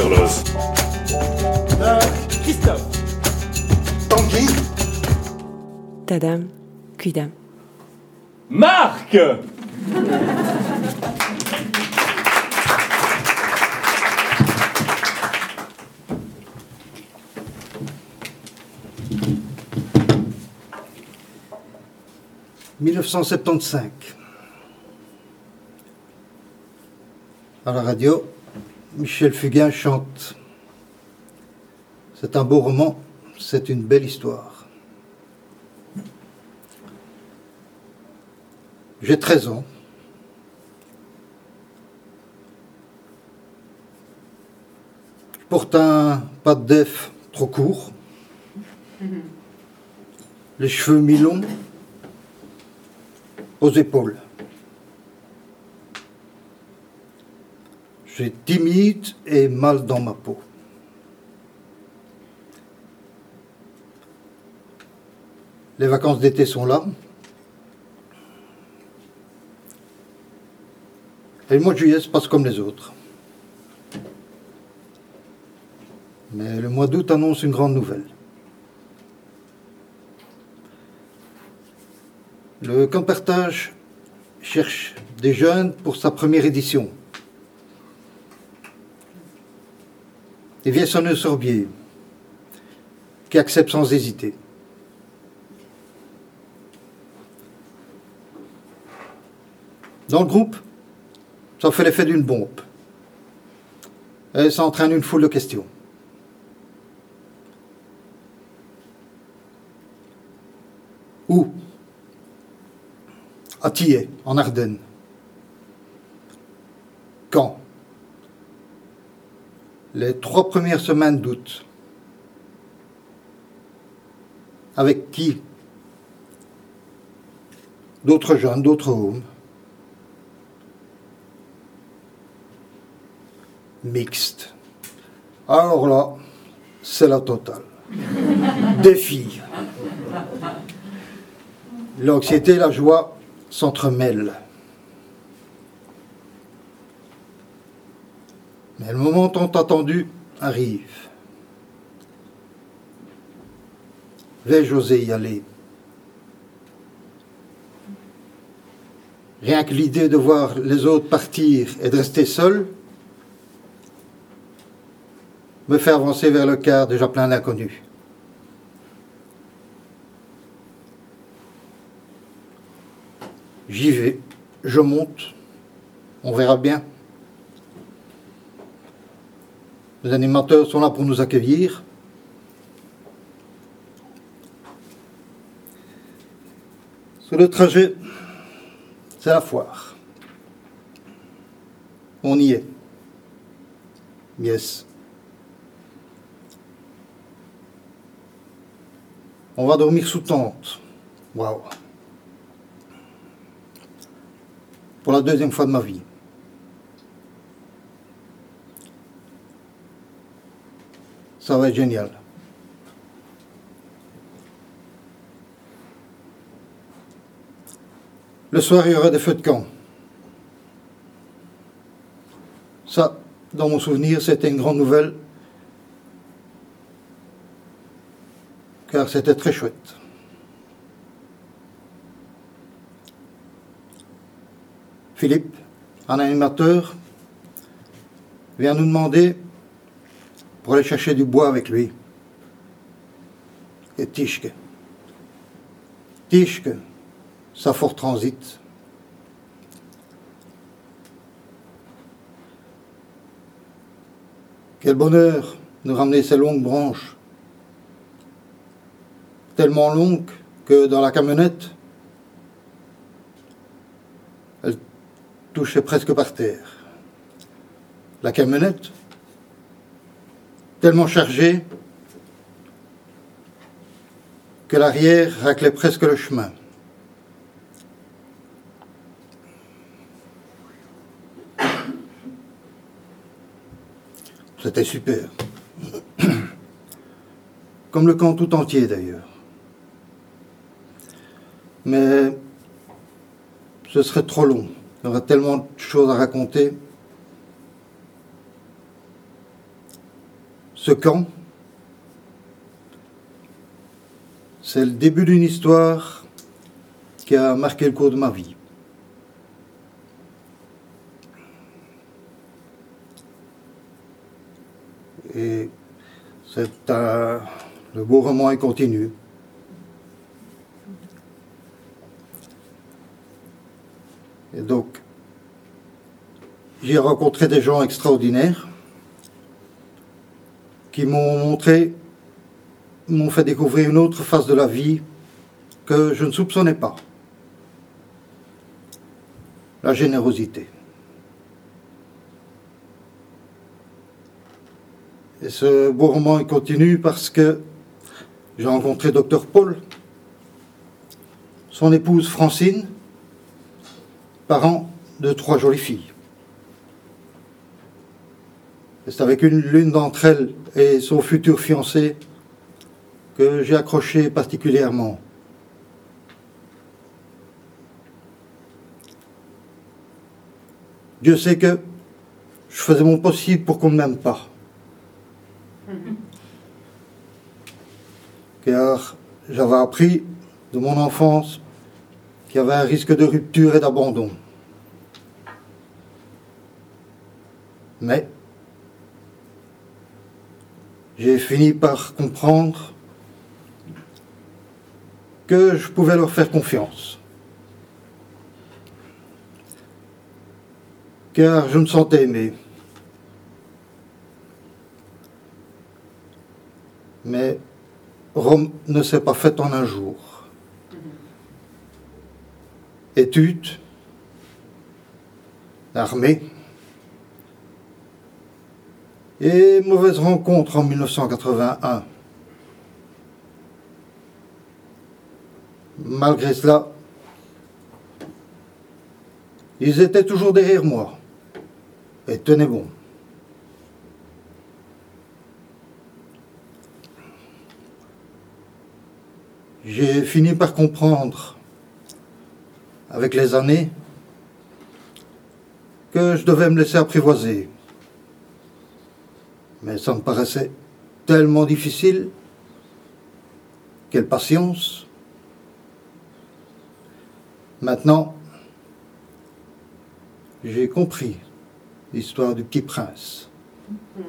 Carlos. Euh, Christophe. Tanguy Tadam, Cuidam. Marc « 1975. À la radio, Michel Fugain chante C'est un beau roman, c'est une belle histoire. J'ai 13 ans. Je porte un pas de def trop court, les cheveux mi-longs aux épaules. Suis timide et mal dans ma peau. Les vacances d'été sont là. Et le mois de juillet se passe comme les autres. Mais le mois d'août annonce une grande nouvelle. Le Campertage cherche des jeunes pour sa première édition. Et son Sorbier, qui accepte sans hésiter. Dans le groupe, ça fait l'effet d'une bombe. Et ça entraîne une foule de questions. Où À Thiers, en Ardennes. Quand Les trois premières semaines d'août. Avec qui? D'autres jeunes, d'autres hommes. mixte. Alors là, c'est la totale. Des filles. L'anxiété et la joie s'entremêlent. Mais le moment tant attendu arrive. Vais-je oser y aller? Rien que l'idée de voir les autres partir et de rester seul me fait avancer vers le quart déjà plein d'inconnus. J'y vais, je monte, on verra bien. Les animateurs sont là pour nous accueillir. Sur le trajet, c'est la foire. On y est. Yes. On va dormir sous tente. Waouh. Pour la deuxième fois de ma vie. Ça va être génial. Le soir, il y aura des feux de camp. Ça, dans mon souvenir, c'était une grande nouvelle car c'était très chouette. Philippe, un animateur, vient nous demander pour aller chercher du bois avec lui. Et Tischke. Tischke, sa fort transit. Quel bonheur de ramener ces longues branches tellement longue que dans la camionnette, elle touchait presque par terre. La camionnette, tellement chargée que l'arrière raclait presque le chemin. C'était super. Comme le camp tout entier d'ailleurs. Mais ce serait trop long. Il y aurait tellement de choses à raconter. Ce camp, c'est le début d'une histoire qui a marqué le cours de ma vie. Et c'est le beau roman est continu. Et donc, j'ai rencontré des gens extraordinaires m'ont montré, m'ont fait découvrir une autre face de la vie que je ne soupçonnais pas. La générosité. Et ce beau roman continue parce que j'ai rencontré Dr Paul, son épouse Francine, parents de trois jolies filles. C'est avec une l'une d'entre elles et son futur fiancé que j'ai accroché particulièrement. Dieu sait que je faisais mon possible pour qu'on ne m'aime pas. Car j'avais appris de mon enfance qu'il y avait un risque de rupture et d'abandon. Mais j'ai fini par comprendre que je pouvais leur faire confiance. Car je me sentais aimé. Mais Rome ne s'est pas faite en un jour. Études, armée, et mauvaise rencontre en 1981. Malgré cela, ils étaient toujours derrière moi et tenaient bon. J'ai fini par comprendre, avec les années, que je devais me laisser apprivoiser. Mais ça me paraissait tellement difficile. Quelle patience. Maintenant, j'ai compris l'histoire du petit prince. Mm.